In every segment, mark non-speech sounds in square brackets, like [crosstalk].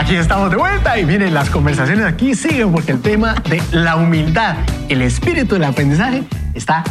Aquí estamos de vuelta y miren, las conversaciones. Aquí siguen porque el tema de la humildad, el espíritu del aprendizaje está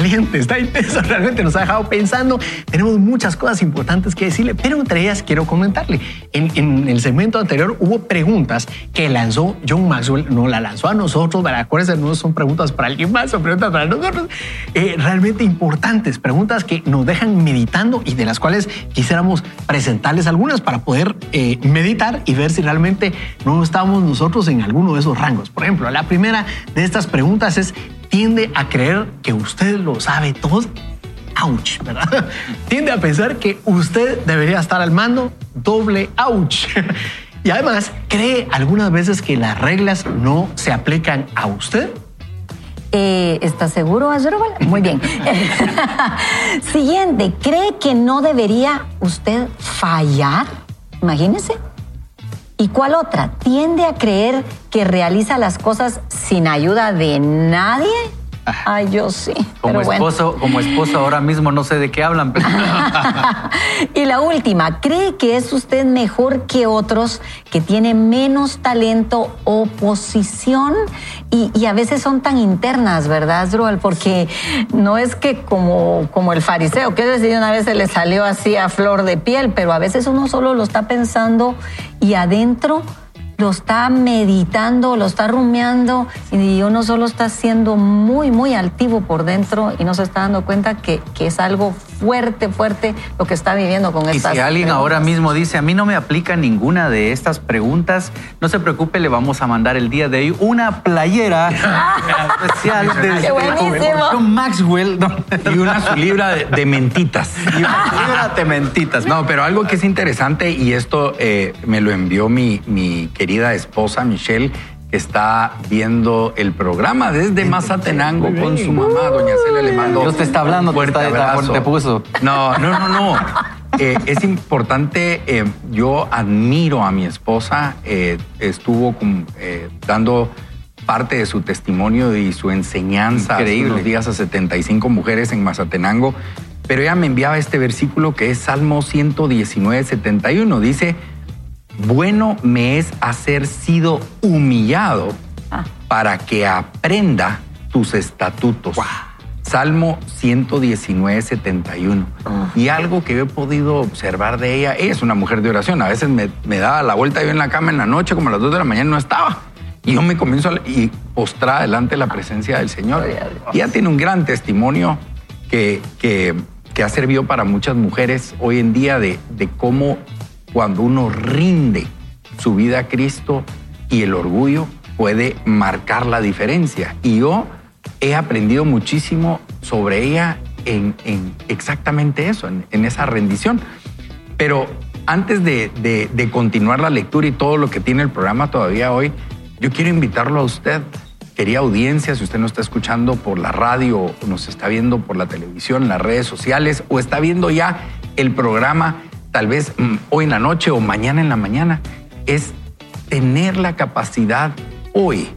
caliente, está intenso, [laughs] realmente nos ha dejado pensando. Tenemos muchas cosas importantes que decirle, pero entre ellas quiero comentarle. En, el segmento anterior hubo preguntas que lanzó John Maxwell, no la lanzó a nosotros, para acuérdense, no son preguntas para alguien más, son preguntas para nosotros, eh, realmente importantes, preguntas que nos dejan meditando y de las cuales quisiéramos presentarles algunas para poder eh, meditar y ver si realmente no estamos nosotros en alguno de esos rangos. Por ejemplo, la primera de estas preguntas es, tiende a creer que usted lo sabe todo. Ouch, ¿verdad? [laughs] Tiende a pensar que usted debería estar al mando. Doble ouch. [laughs] Y además, ¿cree algunas veces que las reglas no se aplican a usted? Eh, ¿Está seguro, Azrobal? [laughs] Muy bien. Siguiente, ¿cree que no debería usted fallar? Imagínese. ¿Y cuál otra? ¿Tiende a creer que realiza las cosas sin ayuda de nadie? Ay, yo sí. Como esposo, como esposo ahora mismo no sé de qué hablan. [laughs] y la última, ¿cree que es usted mejor que otros que tienen menos talento o posición? Y, a veces son tan internas, ¿verdad, Zdrual? Porque no es que como, como el fariseo, que decir, una vez se le salió así a flor de piel, pero a veces uno solo lo está pensando y adentro lo está meditando, lo está rumiando y uno solo está siendo muy, muy altivo por dentro y no se está dando cuenta que, que es algo fuerte, fuerte lo que está viviendo con estas Y si alguien ahora mismo dice, a mí no me aplica ninguna de estas preguntas, no se preocupe, le vamos a mandar el día de hoy una playera [laughs] especial de Maxwell y una su libra de, mentitas. [laughs] Y una libra de mentitas. No, pero algo que es interesante y esto eh, me lo envió mi, mi querida esposa Michelle, que está viendo el programa desde Mazatenango con su mamá, doña Celia le mando. Dios te está hablando, fuerte abrazo. te puso. No, no, no, no. [laughs] Eh, es importante, eh, yo admiro a mi esposa, eh, estuvo dando parte de su testimonio y su enseñanza Increíble. los días a 75 mujeres en Mazatenango, pero ella me enviaba este versículo que es Salmo 119, 71. Dice, bueno me es hacer sido humillado ah. para que aprenda tus estatutos. Salmo 119, 71. Ah. Y algo que he podido observar de ella, ella es una mujer de oración. A veces me, daba la vuelta yo en la cama en la noche, como a las 2 de la mañana, no estaba. Y yo me comienzo a y postrar delante de la presencia del Señor. Y ella tiene un gran testimonio que, que, ha servido para muchas mujeres hoy en día de, de cómo cuando uno rinde su vida a Cristo y el orgullo puede marcar la diferencia. Y yo he aprendido muchísimo sobre ella en, exactamente eso, en, esa rendición. Pero antes de, de, continuar la lectura y todo lo que tiene el programa todavía hoy, yo quiero invitarlo a usted, querida audiencia, si usted nos está escuchando por la radio, nos está viendo por la televisión, las redes sociales, o está viendo ya el programa tal vez mm, hoy en la noche o mañana en la mañana, es tener la capacidad hoy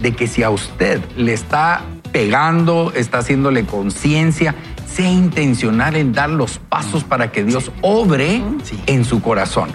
de que si a usted le está pegando, está haciéndole conciencia, sea intencional en dar los pasos para que Dios obre en su corazón,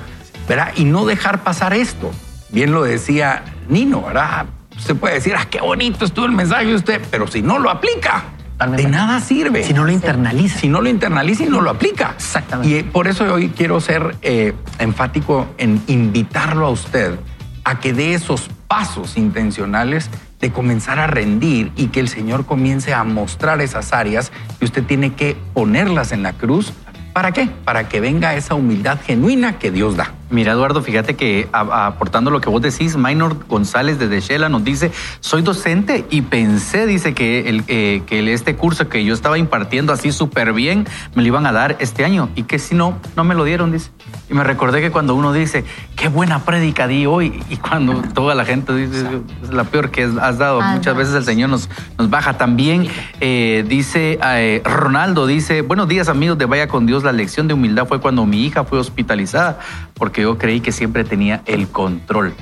¿verdad? Y no dejar pasar esto. Bien lo decía Nino, ¿verdad? Se puede decir, ah, qué bonito estuvo el mensaje de usted, pero si no lo aplica, de nada sirve. Si no lo internaliza. Si no lo internaliza y no lo aplica. Exactamente. Y por eso hoy quiero ser eh, enfático en invitarlo a usted a que dé esos pasos intencionales de comenzar a rendir y que el Señor comience a mostrar esas áreas que usted tiene que ponerlas en la cruz. ¿Para qué? Para que venga esa humildad genuina que Dios da. Mira, Eduardo, fíjate que aportando lo que vos decís, Maynor González desde Shela nos dice, soy docente y pensé, dice, que, el, eh, que este curso que yo estaba impartiendo así súper bien, me lo iban a dar este año y que si no, no me lo dieron, dice. Y me recordé que cuando uno dice, qué buena prédica di hoy, [laughs] y cuando toda la gente dice, es la peor que has dado, muchas veces el Señor nos, nos baja. También eh, dice, eh, Ronaldo dice, buenos días amigos de Vaya con Dios, la lección de humildad fue cuando mi hija fue hospitalizada, porque yo creí que siempre tenía el control.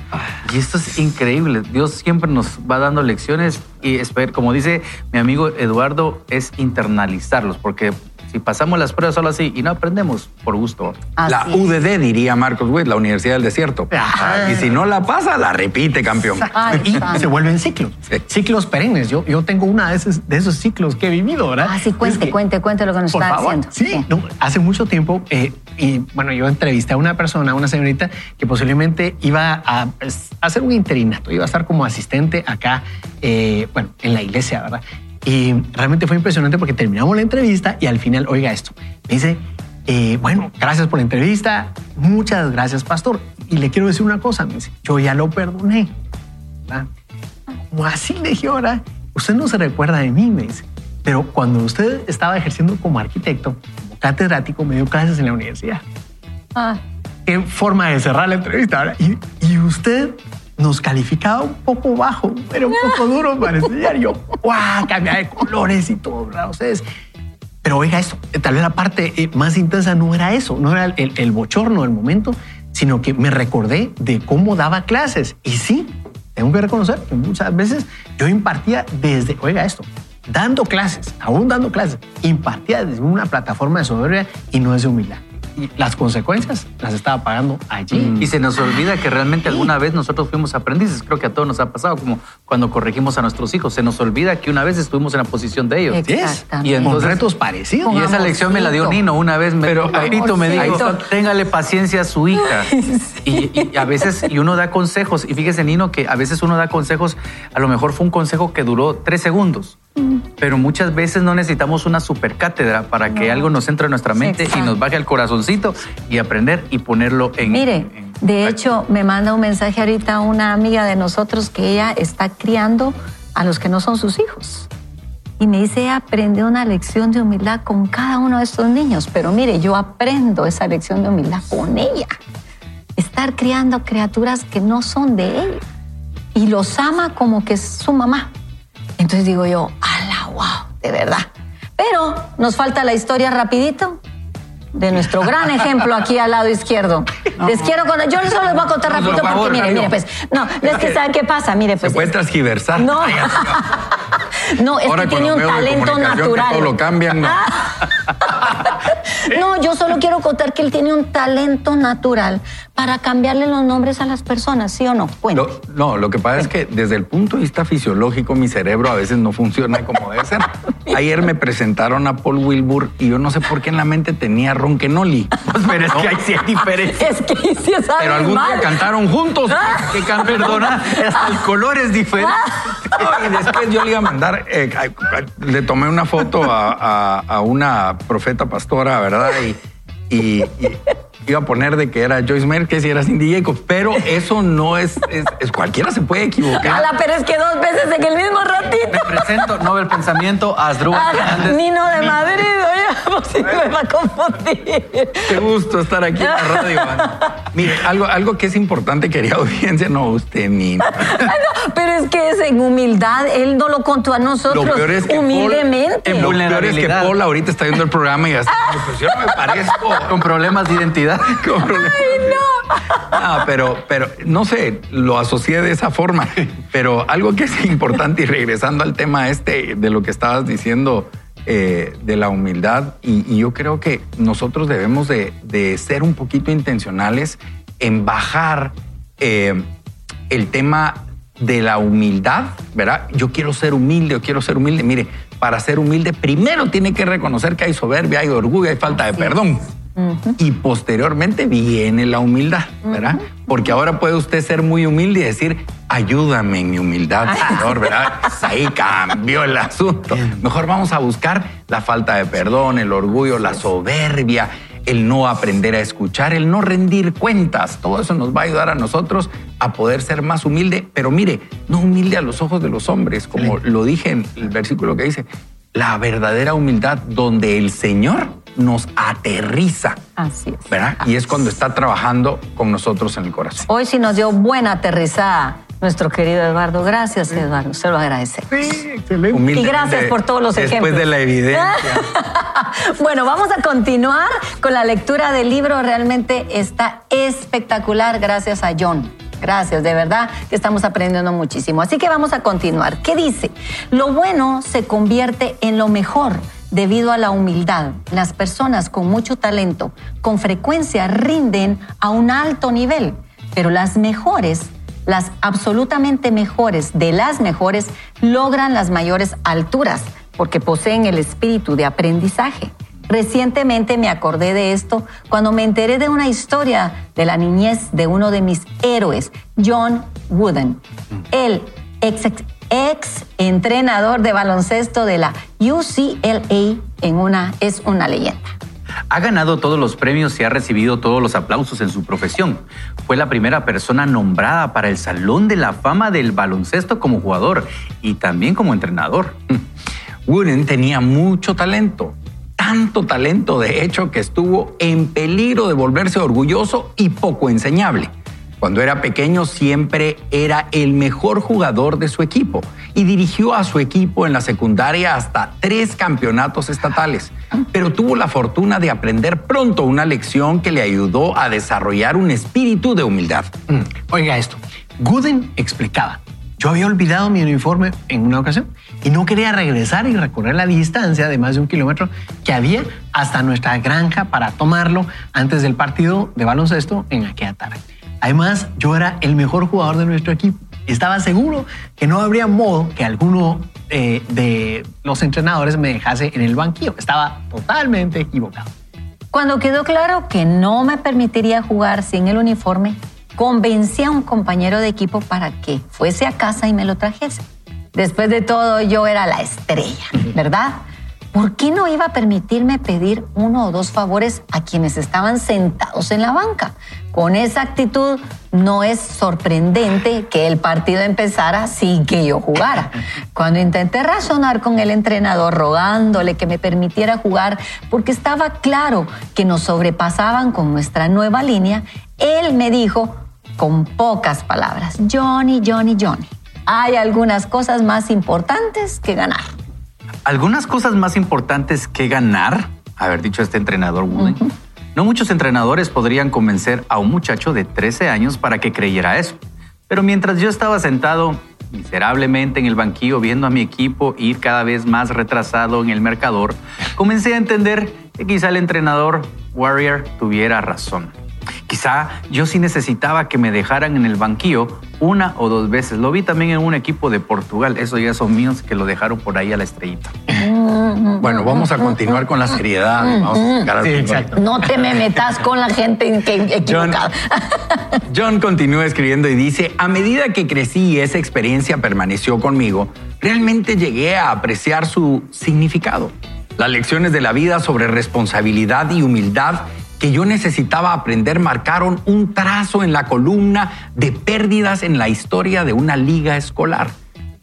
Y esto es increíble. Dios siempre nos va dando lecciones y como dice mi amigo Eduardo, es internalizarlos, porque Si pasamos las pruebas solo así y no aprendemos, por gusto. La Así. UDD, diría Marcos Witt, la Universidad del Desierto. Ah. Y si no la pasa, la repite, campeón. Ay, y se vuelven ciclos, Sí. ciclos perennes. Yo, yo tengo una de esos, de esos ciclos que he vivido, ¿verdad? Ah, sí, cuente, Es que- cuente, cuente lo que nos Por está favor. diciendo. Sí, Sí. no, hace mucho tiempo, eh, y bueno, yo entrevisté a una persona, una señorita, que posiblemente iba a, a hacer un interinato, iba a estar como asistente acá, eh, bueno, en la iglesia, ¿verdad? Y realmente fue impresionante porque terminamos la entrevista y al final, oiga esto, me dice, eh, bueno, gracias por la entrevista, muchas gracias, pastor. Y le quiero decir una cosa, me dice, yo ya lo perdoné, ¿verdad? Como así le dije ahora, usted no se recuerda de mí, me dice. Pero cuando usted estaba ejerciendo como arquitecto, como catedrático, me dio clases en la universidad. Ah, Qué forma de cerrar la entrevista. ¿verdad? Y, y usted nos calificaba un poco bajo, pero un poco duro para [laughs] estudiar. Yo, ¡guau! Cambia de colores y todo, ¿verdad? Ustedes. Pero oiga eso, tal vez la parte eh, más intensa no era eso, no era el, bochorno del momento, sino que me recordé de cómo daba clases. Y sí, tengo que reconocer que muchas veces yo impartía desde, oiga esto, dando clases, aún dando clases, impartía desde una plataforma de soberbia y no desde humildad. Y las consecuencias las estaba pagando allí. Y se nos olvida que realmente alguna vez nosotros fuimos aprendices. Creo que a todos nos ha pasado, como cuando corregimos a nuestros hijos. Se nos olvida que una vez estuvimos en la posición de ellos. Exactamente. Y Con entonces- retos parecidos. Y esa lección me la dio Nino una vez. Me, Pero, papito me dijo, téngale paciencia a su hija. [laughs] Y, y a veces, y uno da consejos. Y fíjese, Nino, que a veces uno da consejos, a lo mejor fue un consejo que duró tres segundos. Pero muchas veces no necesitamos una super cátedra para que algo nos entre en nuestra mente y nos baje al corazoncito y aprender y ponerlo en. Mire, en- de hecho, me manda un mensaje ahorita una amiga de nosotros que ella está criando a los que no son sus hijos. Y me dice, ella aprendió una lección de humildad con cada uno de estos niños. Pero mire, yo aprendo esa lección de humildad con ella. Estar criando criaturas que no son de ella. Y los ama como que es su mamá. Entonces digo yo, ala, wow, de verdad. Pero nos falta la historia rapidito de nuestro gran ejemplo aquí al lado izquierdo. Les quiero contar, yo solo les voy a contar No, favor, porque mire, no. mire, pues, no, es que saben qué pasa, mire, Se pues. puede es- transgiversar. no, no, es Ahora que tiene un talento comunicación que natural. todo lo cambian, no. [laughs] No, yo solo quiero contar que él tiene un talento natural para cambiarle los nombres a las personas, ¿sí o no? Cuente. Lo- no, lo que pasa es que desde el punto de vista fisiológico mi cerebro a veces no funciona como debe ser. [laughs] Ayer me presentaron a Paul Wilbur y yo no sé por qué en la mente tenía Ronquenoli. Pero es que ahí sí hay diferencia. Es que sí es Pero algún día cantaron juntos. Que can- perdona, hasta el color es diferente. Y después yo le iba a mandar, eh, le tomé una foto a, a- a una profeta pastora, ¿verdad? Y, y- y iba a poner de que era Joyce Merkes y era Cindy Jacobs, pero eso no es, es, es- cualquiera se puede equivocar. Ala, pero es que dos veces en el mismo Me ratito. presento, Nobel Pensamiento, Asdrúbal Ah, Fernández. Nino de Madrid, oye, sí me va a confundir. Qué gusto estar aquí en la radio. Ana. [laughs] Mire, algo, algo que es importante, querida audiencia, no usted ni. Ay, [laughs] no, pero es que es en humildad, él no lo contó a nosotros Lo peor es que Paul- humildemente. lo peor es que. Paul ahorita está viendo el programa y así, pues yo no me parezco. [laughs] Con problemas de identidad. Con problemas. Ah, pero, pero no sé, lo asocié de esa forma. Pero algo que es importante y regresando al tema este de lo que estabas diciendo eh, de la humildad, y, y yo creo que nosotros debemos de, de ser un poquito intencionales en bajar eh, el tema de la humildad, ¿verdad? Yo quiero ser humilde, yo quiero ser humilde. Mire, para ser humilde primero tiene que reconocer que hay soberbia, hay orgullo, hay falta de perdón. Y posteriormente viene la humildad, ¿verdad? Porque ahora puede usted ser muy humilde y decir, ayúdame en mi humildad, Señor, ¿verdad? [laughs] Ahí cambió el asunto. Mejor vamos a buscar la falta de perdón, el orgullo, la soberbia, el no aprender a escuchar, el no rendir cuentas. Todo eso nos va a ayudar a nosotros a poder ser más humilde, pero mire, no humilde a los ojos de los hombres, como lo dije en el versículo que dice, la verdadera humildad donde el Señor nos aterriza, Así es. ¿verdad? Y es cuando está trabajando con nosotros en el corazón. Hoy sí nos dio buena aterrizada nuestro querido Eduardo. Gracias, Eduardo. Se lo agradecemos. Sí, excelente. Y gracias por todos los Después ejemplos. de la evidencia. [laughs] bueno, vamos a continuar con la lectura del libro. Realmente está espectacular. Gracias a John. Gracias, de verdad que estamos aprendiendo muchísimo. Así que vamos a continuar. ¿Qué dice? Lo bueno se convierte en lo mejor debido a la humildad. Las personas con mucho talento con frecuencia rinden a un alto nivel, pero las mejores, las absolutamente mejores de las mejores, logran las mayores alturas porque poseen el espíritu de aprendizaje. Recientemente me acordé de esto cuando me enteré de una historia de la niñez de uno de mis héroes, John Wooden. El ex, ex entrenador de baloncesto de la UCLA en una, es una leyenda. Ha ganado todos los premios y ha recibido todos los aplausos en su profesión. Fue la primera persona nombrada para el Salón de la Fama del Baloncesto como jugador y también como entrenador. [laughs] Wooden tenía mucho talento, tanto talento de hecho que estuvo en peligro de volverse orgulloso y poco enseñable. Cuando era pequeño siempre era el mejor jugador de su equipo y dirigió a su equipo en la secundaria hasta tres campeonatos estatales, pero tuvo la fortuna de aprender pronto una lección que le ayudó a desarrollar un espíritu de humildad. Mm, Oiga esto, Gooden explicaba, yo había olvidado mi uniforme en una ocasión y no quería regresar y recorrer la distancia de más de un kilómetro que había hasta nuestra granja para tomarlo antes del partido de baloncesto en aquella tarde. Además, yo era el mejor jugador de nuestro equipo. Estaba seguro que no habría modo que alguno eh, de los entrenadores me dejase en el banquillo. Estaba totalmente equivocado. Cuando quedó claro que no me permitiría jugar sin el uniforme, convencí a un compañero de equipo para que fuese a casa y me lo trajese. Después de todo, yo era la estrella, ¿verdad? ¿Por qué no iba a permitirme pedir uno o dos favores a quienes estaban sentados en la banca? Con esa actitud no es sorprendente que el partido empezara sin que yo jugara. Cuando intenté razonar con el entrenador rogándole que me permitiera jugar porque estaba claro que nos sobrepasaban con nuestra nueva línea, él me dijo con pocas palabras, Johnny, Johnny, Johnny, hay algunas cosas más importantes que ganar. Algunas cosas más importantes que ganar, haber dicho este entrenador Wooden. No muchos entrenadores podrían convencer a un muchacho de 13 años para que creyera eso. Pero mientras yo estaba sentado miserablemente en el banquillo viendo a mi equipo ir cada vez más retrasado en el marcador, comencé a entender que quizá el entrenador Warrior tuviera razón. Quizá yo sí necesitaba que me dejaran en el banquillo una o dos veces. Lo vi también en un equipo de Portugal. Esos ya son míos que lo dejaron por ahí a la estrellita. Bueno, vamos a continuar con la seriedad. Vamos a sacar al Sí, fútbol. exacto. No te me metas con la gente que- equivocada. John continúa escribiendo y dice, a medida que crecí y esa experiencia permaneció conmigo, realmente llegué a apreciar su significado. Las lecciones de la vida sobre responsabilidad y humildad que yo necesitaba aprender marcaron un trazo en la columna de pérdidas en la historia de una liga escolar.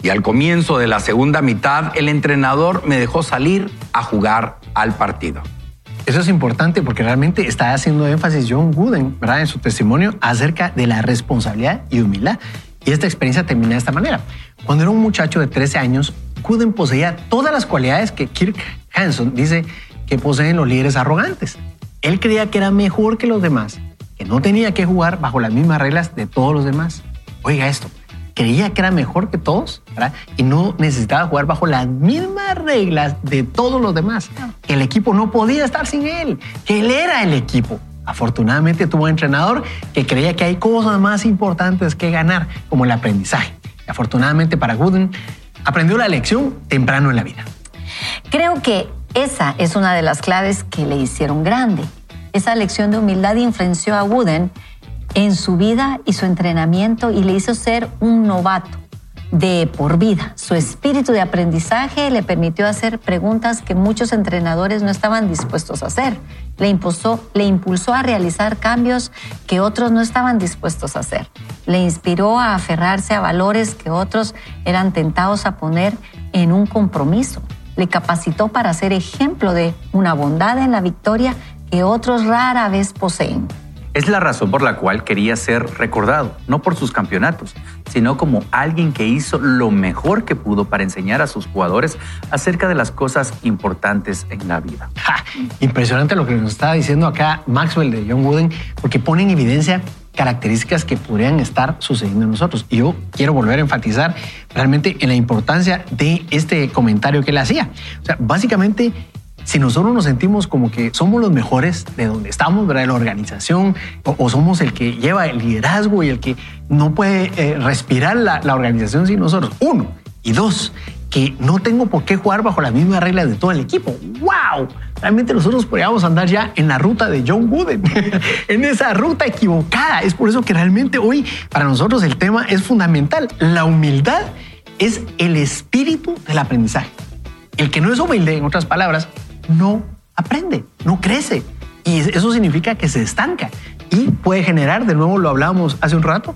Y al comienzo de la segunda mitad, el entrenador me dejó salir a jugar al partido. Eso es importante porque realmente está haciendo énfasis John Wooden, ¿verdad? En su testimonio acerca de la responsabilidad y humildad. Y esta experiencia termina de esta manera. Cuando era un muchacho de 13 años, Wooden poseía todas las cualidades que Kirk Hanson dice que poseen los líderes arrogantes. Él creía que era mejor que los demás, que no tenía que jugar bajo las mismas reglas de todos los demás. Oiga esto, creía que era mejor que todos ¿verdad? y no necesitaba jugar bajo las mismas reglas de todos los demás. Que el equipo no podía estar sin él, que él era el equipo. Afortunadamente tuvo un entrenador que creía que hay cosas más importantes que ganar, como el aprendizaje. Y afortunadamente para Gooden, aprendió la lección temprano en la vida. Creo que esa es una de las claves que le hicieron grande. Esa lección de humildad influenció a Wooden en su vida y su entrenamiento y le hizo ser un novato de por vida. Su espíritu de aprendizaje le permitió hacer preguntas que muchos entrenadores no estaban dispuestos a hacer. Le impulsó, le impulsó a realizar cambios que otros no estaban dispuestos a hacer. Le inspiró a aferrarse a valores que otros eran tentados a poner en un compromiso. Le capacitó para ser ejemplo de una bondad en la victoria que otros rara vez poseen. Es la razón por la cual quería ser recordado, no por sus campeonatos, sino como alguien que hizo lo mejor que pudo para enseñar a sus jugadores acerca de las cosas importantes en la vida. Ja, impresionante lo que nos está diciendo acá Maxwell de John Wooden, porque pone en evidencia características que podrían estar sucediendo en nosotros. Y yo quiero volver a enfatizar realmente en la importancia de este comentario que él hacía. O sea, básicamente si nosotros nos sentimos como que somos los mejores de donde estamos, ¿verdad? de la organización, o, somos el que lleva el liderazgo y el que no puede eh, respirar la, la organización sin nosotros. Uno. Y dos, que no tengo por qué jugar bajo las mismas reglas de todo el equipo. ¡Wow! Realmente nosotros podríamos andar ya en la ruta de John Wooden, [laughs] en esa ruta equivocada. Es por eso que realmente hoy para nosotros el tema es fundamental. La humildad es el espíritu del aprendizaje. El que no es humilde, en otras palabras, no aprende, no crece. Y eso significa que se estanca y puede generar, de nuevo lo hablábamos hace un rato,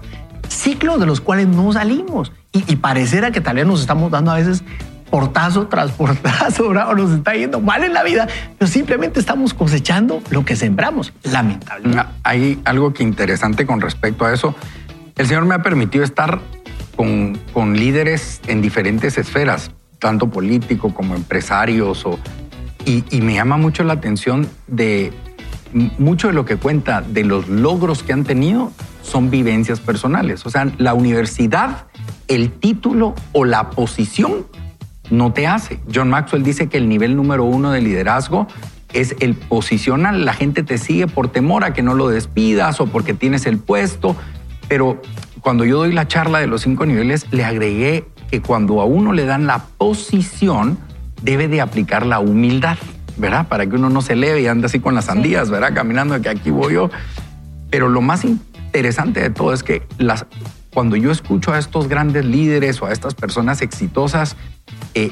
ciclos de los cuales no salimos y, pareciera que tal vez nos estamos dando a veces portazo tras portazo, [laughs] o nos está yendo mal en la vida, pero simplemente estamos cosechando lo que sembramos, lamentablemente. Hay algo que interesante con respecto a eso. El Señor me ha permitido estar con, con líderes en diferentes esferas, tanto político como empresarios, o, y, y me llama mucho la atención de mucho de lo que cuenta de los logros que han tenido son vivencias personales. O sea, la universidad, el título o la posición no te hace. John Maxwell dice que el nivel número uno de liderazgo es el posicional. La gente te sigue por temor a que no lo despidas o porque tienes el puesto. Pero cuando yo doy la charla de los cinco niveles, le agregué que cuando a uno le dan la posición, debe de aplicar la humildad, ¿verdad? Para que uno no se eleve y ande así con las sandías, ¿verdad? Caminando de que aquí voy yo. Pero lo más interesante de todo es que las, cuando yo escucho a estos grandes líderes o a estas personas exitosas, eh,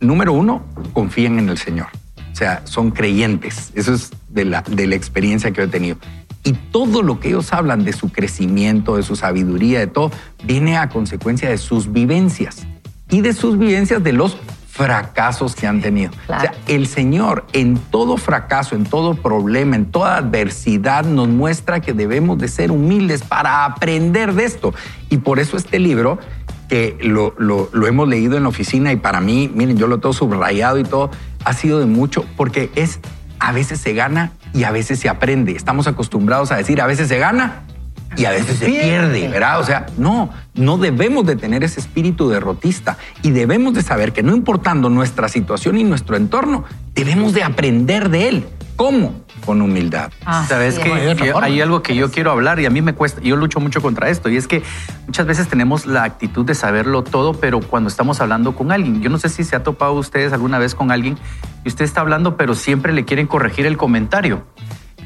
número uno, confían en el Señor. O sea, son creyentes. Eso es de la, de la experiencia que he tenido. Y todo lo que ellos hablan de su crecimiento, de su sabiduría, de todo, viene a consecuencia de sus vivencias y de sus vivencias de los fracasos que han tenido. O sea, el Señor en todo fracaso, en todo problema, en toda adversidad nos muestra que debemos de ser humildes para aprender de esto. Y por eso este libro, que lo, lo, lo hemos leído en la oficina y para mí, miren, yo lo tengo subrayado y todo, ha sido de mucho porque es a veces se gana y a veces se aprende. Estamos acostumbrados a decir a veces se gana y a veces se pierde, ¿verdad? O sea, no, no debemos de tener ese espíritu derrotista y debemos de saber que no importando nuestra situación y nuestro entorno, debemos de aprender de él. ¿Cómo? Con humildad. Ah, Sabes que hay algo que yo quiero hablar y a mí me cuesta, yo lucho mucho contra esto y es que muchas veces tenemos la actitud de saberlo todo, pero cuando estamos hablando con alguien, yo no sé si se ha topado ustedes alguna vez con alguien y usted está hablando, pero siempre le quieren corregir el comentario.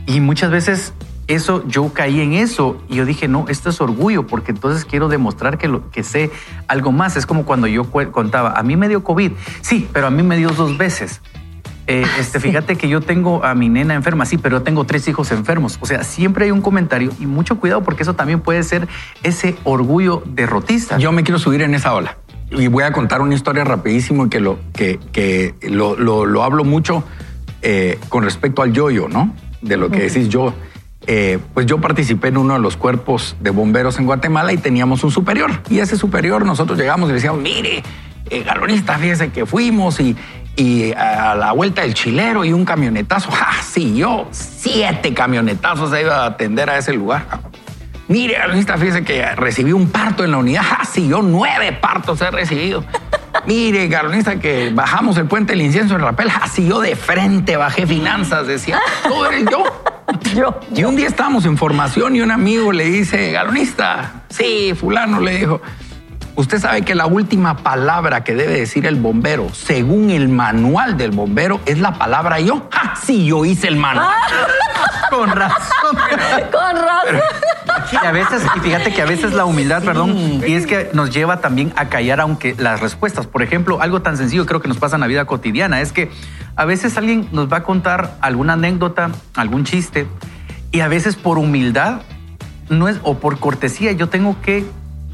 Y muchas veces eso, yo caí en eso y yo dije, no, esto es orgullo porque entonces quiero demostrar que, lo, que sé algo más. Es como cuando yo contaba, a mí me dio COVID, sí, pero a mí me dio dos veces. Eh, ah, este, Fíjate que yo tengo a mi nena enferma, sí, pero yo tengo tres hijos enfermos. O sea, siempre hay un comentario y mucho cuidado porque eso también puede ser ese orgullo derrotista. Yo me quiero subir en esa ola y voy a contar una historia rapidísimo que lo, que, que lo, lo, hablo mucho eh, con respecto al yo-yo, ¿no? De lo que decís yo. Eh, pues yo participé en uno de los cuerpos de bomberos en Guatemala y teníamos un superior. Y ese superior nosotros llegamos y le decíamos, mire, eh, galonista, fíjese que fuimos y, y a la vuelta del chilero y un camionetazo. ¡Ja! [laughs] Sí, yo siete camionetazos he ido a atender a ese lugar. Mire, galonista, fíjese que recibí un parto en la unidad. ¡Ja! [laughs] Sí, yo nueve partos he recibido. [laughs] Mire, galonista, que bajamos el puente del incienso en Rapel. ¡Ja! Sí, yo de frente bajé finanzas, decía. Todo eres yo. Y un día estábamos en formación y un amigo le dice, galonista, sí, fulano le dijo, usted sabe que la última palabra que debe decir el bombero, según el manual del bombero, es la palabra yo. ¡Ah, sí, yo hice el manual! [laughs] Con razón. Con razón. Y a veces, y fíjate que a veces la humildad, perdón, y es que nos lleva también a callar aunque las respuestas. Por ejemplo, algo tan sencillo creo que nos pasa en la vida cotidiana es que a veces alguien nos va a contar alguna anécdota, algún chiste, y a veces por humildad no es, o por cortesía, yo tengo que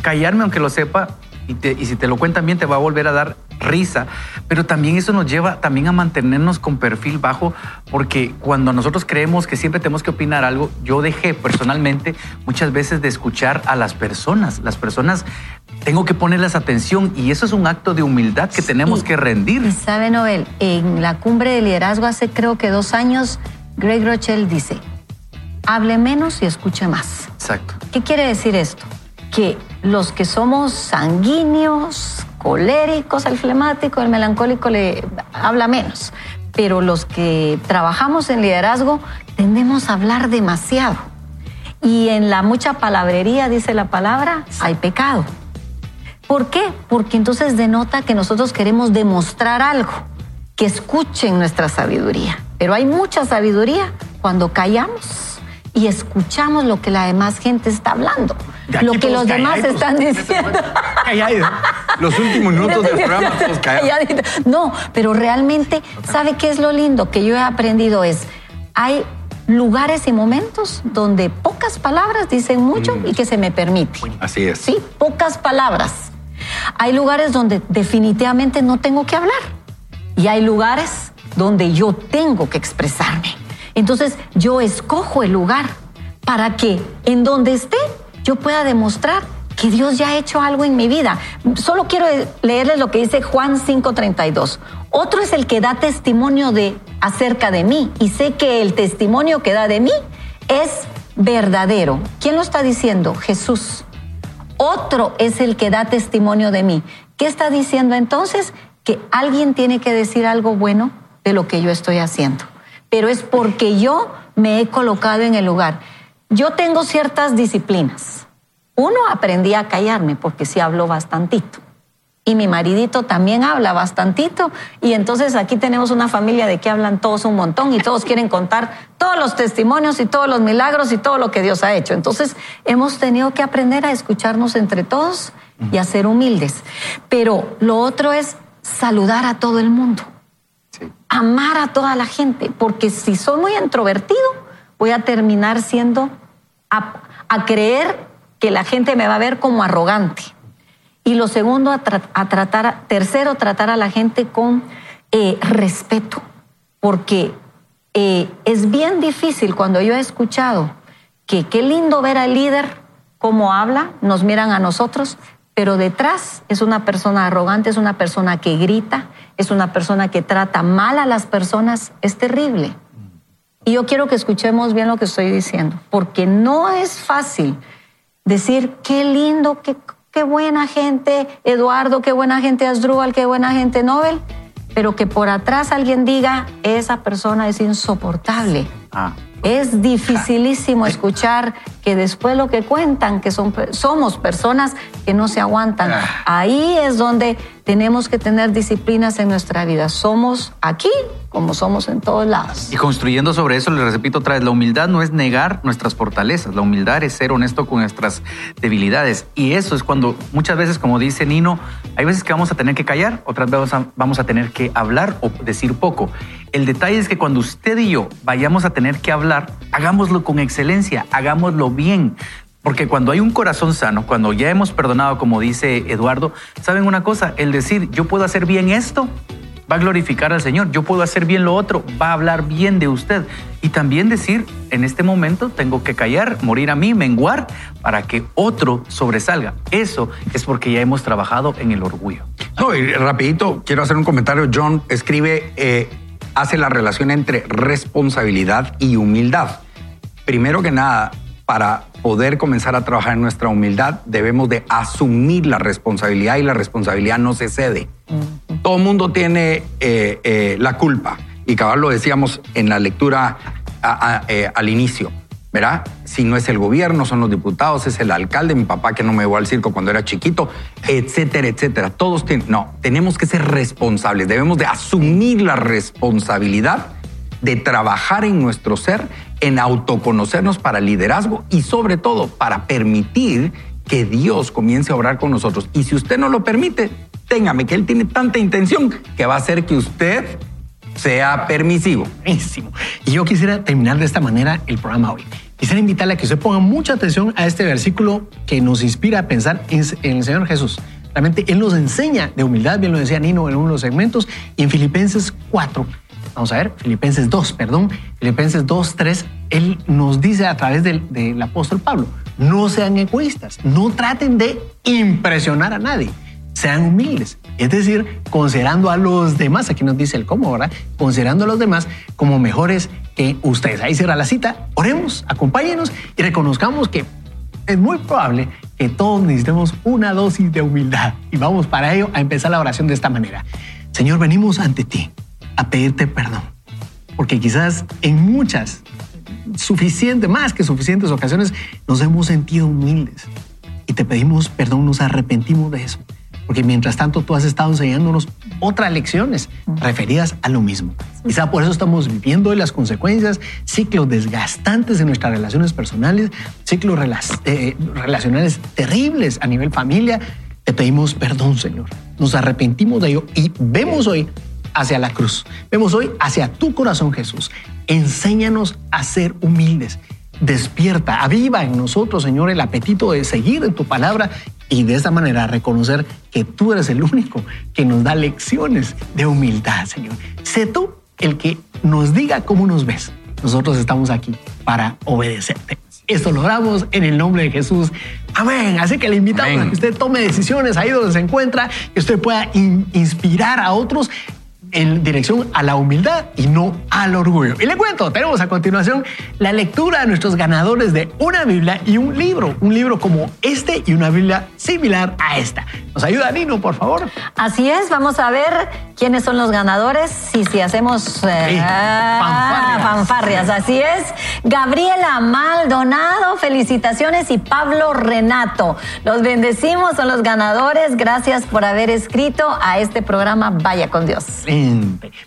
callarme aunque lo sepa y, si te lo cuentan bien te va a volver a dar risa, pero también eso nos lleva también a mantenernos con perfil bajo, porque cuando nosotros creemos que siempre tenemos que opinar algo, yo dejé personalmente muchas veces de escuchar a las personas. Las personas tengo que ponerles atención y eso es un acto de humildad que tenemos que rendir. Sabe, Nobel, en la cumbre de liderazgo hace creo que dos años, Greg Rochelle dice, hable menos y escuche más. Exacto. ¿Qué quiere decir esto? Que los que somos sanguíneos, coléricos, el flemático, el melancólico le habla menos. pero los que trabajamos en liderazgo tendemos a hablar demasiado. Y en la mucha palabrería, dice la palabra, hay pecado. ¿Por qué? Porque entonces denota que nosotros queremos demostrar algo, que escuchen nuestra sabiduría. Pero hay mucha sabiduría cuando callamos y escuchamos lo que la demás gente está hablando, lo que los demás están diciendo. Los últimos minutos del programa todos No, pero realmente, ¿sabe qué es lo lindo que yo he aprendido? Es, hay lugares y momentos donde pocas palabras dicen mucho mm. y que se me permite. Así es. Sí, pocas palabras. Hay lugares donde definitivamente no tengo que hablar y hay lugares donde yo tengo que expresarme. Entonces yo escojo el lugar para que en donde esté yo pueda demostrar que Dios ya ha hecho algo en mi vida. Solo quiero leerles lo que dice Juan 5:32. Otro es el que da testimonio de acerca de mí y sé que el testimonio que da de mí es verdadero. ¿Quién lo está diciendo? Jesús. Otro es el que da testimonio de mí. ¿Qué está diciendo entonces? Que alguien tiene que decir algo bueno de lo que yo estoy haciendo. Pero es porque yo me he colocado en el lugar. Yo tengo ciertas disciplinas. Uno, aprendí a callarme porque sí hablo bastantito. Y mi maridito también habla bastantito. Y entonces aquí tenemos una familia de que hablan todos un montón y todos quieren contar todos los testimonios y todos los milagros y todo lo que Dios ha hecho. Entonces hemos tenido que aprender a escucharnos entre todos y a ser humildes. Pero lo otro es saludar a todo el mundo. Amar a toda la gente. Porque si soy muy introvertido, voy a terminar siendo a, creer que la gente me va a ver como arrogante. Y lo segundo, a, tratar, tercero, tratar a la gente con eh, respeto, porque eh, es bien difícil cuando yo he escuchado que qué lindo ver al líder cómo habla, nos miran a nosotros, pero detrás es una persona arrogante, es una persona que grita, es una persona que trata mal a las personas, es terrible. Y yo quiero que escuchemos bien lo que estoy diciendo, porque no es fácil decir qué lindo, qué, qué buena gente Eduardo, qué buena gente Asdrúbal, qué buena gente Nobel, pero que por atrás alguien diga, esa persona es insoportable. Ah. Es dificilísimo escuchar que después lo que cuentan, que son, somos personas que no se aguantan. Ah. Ahí es donde tenemos que tener disciplinas en nuestra vida. Somos aquí como somos en todos lados. Y construyendo sobre eso, les repito otra vez, la humildad no es negar nuestras fortalezas, la humildad es ser honesto con nuestras debilidades. Y eso es cuando muchas veces, como dice Nino, hay veces que vamos a tener que callar, otras veces vamos a tener que hablar o decir poco. El detalle es que cuando usted y yo vayamos a tener que hablar, hagámoslo con excelencia, hagámoslo bien. Porque cuando hay un corazón sano, cuando ya hemos perdonado, como dice Eduardo, ¿saben una cosa? El decir, yo puedo hacer bien esto, va a glorificar al Señor. Yo puedo hacer bien lo otro, va a hablar bien de usted. Y también decir, en este momento tengo que callar, morir a mí, menguar, para que otro sobresalga. Eso es porque ya hemos trabajado en el orgullo. No, rapidito, quiero hacer un comentario. John escribe, eh, hace la relación entre responsabilidad y humildad. Primero que nada, para poder comenzar a trabajar en nuestra humildad, debemos de asumir la responsabilidad y la responsabilidad no se cede. Todo el mundo tiene eh, eh, la culpa y cabal lo decíamos en la lectura eh, al inicio. ¿verdad? Si no es el gobierno, son los diputados, es el alcalde, mi papá que no me llevó al circo cuando era chiquito, etcétera, etcétera. Todos tienen, no, tenemos que ser responsables, debemos de asumir la responsabilidad de trabajar en nuestro ser, en autoconocernos para liderazgo y sobre todo para permitir que Dios comience a obrar con nosotros. Y si usted no lo permite, téngame que Él tiene tanta intención que va a hacer que usted sea permisivo. Buenísimo. Y yo quisiera terminar de esta manera el programa hoy. Quisiera invitarle a que usted ponga mucha atención a este versículo que nos inspira a pensar en, el Señor Jesús. Realmente Él nos enseña de humildad, bien lo decía Nino en uno de los segmentos, y en Filipenses 4 Vamos a ver, Filipenses 2, perdón, Filipenses 2, 3, él nos dice a través del, apóstol Pablo, no sean egoístas, no traten de impresionar a nadie, sean humildes. Es decir, considerando a los demás, aquí nos dice el cómo, ¿verdad? Considerando a los demás como mejores que ustedes. Ahí cierra la cita, oremos, acompáñenos y reconozcamos que es muy probable que todos necesitemos una dosis de humildad. Y vamos para ello a empezar la oración de esta manera. Señor, venimos ante ti a pedirte perdón. Porque quizás en muchas, suficiente, más que suficientes ocasiones, nos hemos sentido humildes. Y te pedimos perdón, nos arrepentimos de eso. Porque mientras tanto tú has estado enseñándonos otras lecciones referidas a lo mismo. Quizá por eso estamos viviendo las consecuencias, ciclos desgastantes en nuestras relaciones personales, ciclos eh, relacionales terribles a nivel familia. Te pedimos perdón, Señor. Nos arrepentimos de ello y vemos hoy hacia la cruz. Vemos hoy hacia tu corazón, Jesús. Enséñanos a ser humildes. Despierta, aviva en nosotros, Señor, el apetito de seguir en tu palabra y de esta manera reconocer que tú eres el único que nos da lecciones de humildad, Señor. Sé tú el que nos diga cómo nos ves. Nosotros estamos aquí para obedecerte. Esto lo damos en el nombre de Jesús. Amén. Así que le invitamos a que usted tome decisiones ahí donde se encuentra, que usted pueda inspirar a otros en dirección a la humildad y no al orgullo. Y le cuento, tenemos a continuación la lectura de nuestros ganadores de una Biblia y un libro, un libro como este y una Biblia similar a esta. ¿Nos ayuda Nino, por favor? Así es, vamos a ver quiénes son los ganadores y si hacemos eh, fanfarrias. fanfarrias. Así es, Gabriela Maldonado, felicitaciones y Pablo Renato. Los bendecimos, son los ganadores. Gracias por haber escrito a este programa Vaya con Dios.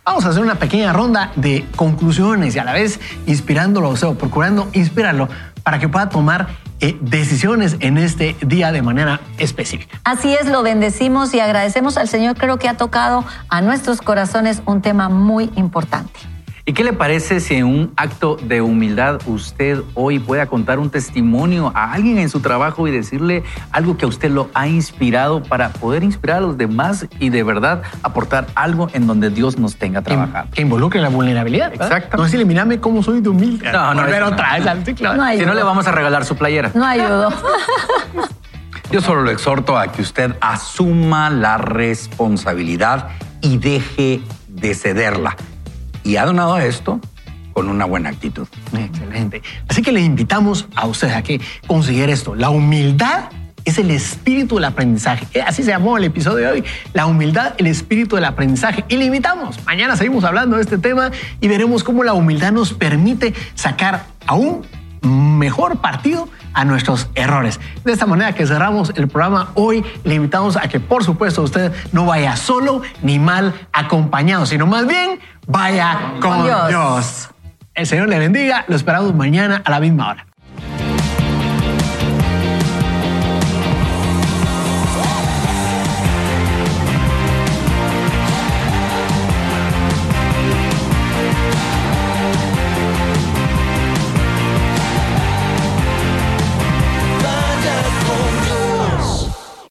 Vamos a hacer una pequeña ronda de conclusiones y a la vez inspirándolo, o sea, procurando inspirarlo para que pueda tomar eh, decisiones en este día de manera específica. Así es, lo bendecimos y agradecemos al Señor. Creo que ha tocado a nuestros corazones un tema muy importante. ¿Y qué le parece si en un acto de humildad usted hoy pueda contar un testimonio a alguien en su trabajo y decirle algo que a usted lo ha inspirado para poder inspirar a los demás y de verdad aportar algo en donde Dios nos tenga trabajando? Que, involucre la vulnerabilidad. Exacto. No es eliminarme cómo soy de humilde. No, no. Volver otra vez al ciclo. No si no, le vamos a regalar su playera. No ayudo. [laughs] Yo solo lo exhorto a que usted asuma la responsabilidad y deje de cederla y ha donado esto con una buena actitud. Excelente. Así que le invitamos a usted a que considere esto. La humildad es el espíritu del aprendizaje. Eh, así se llamó el episodio de hoy. La humildad, el espíritu del aprendizaje. Y le invitamos. Mañana seguimos hablando de este tema y veremos cómo la humildad nos permite sacar aún mejor partido a nuestros errores. De esta manera que cerramos el programa hoy, le invitamos a que por supuesto usted no vaya solo ni mal acompañado, sino más bien vaya con, Dios. El Señor le bendiga, lo esperamos mañana a la misma hora.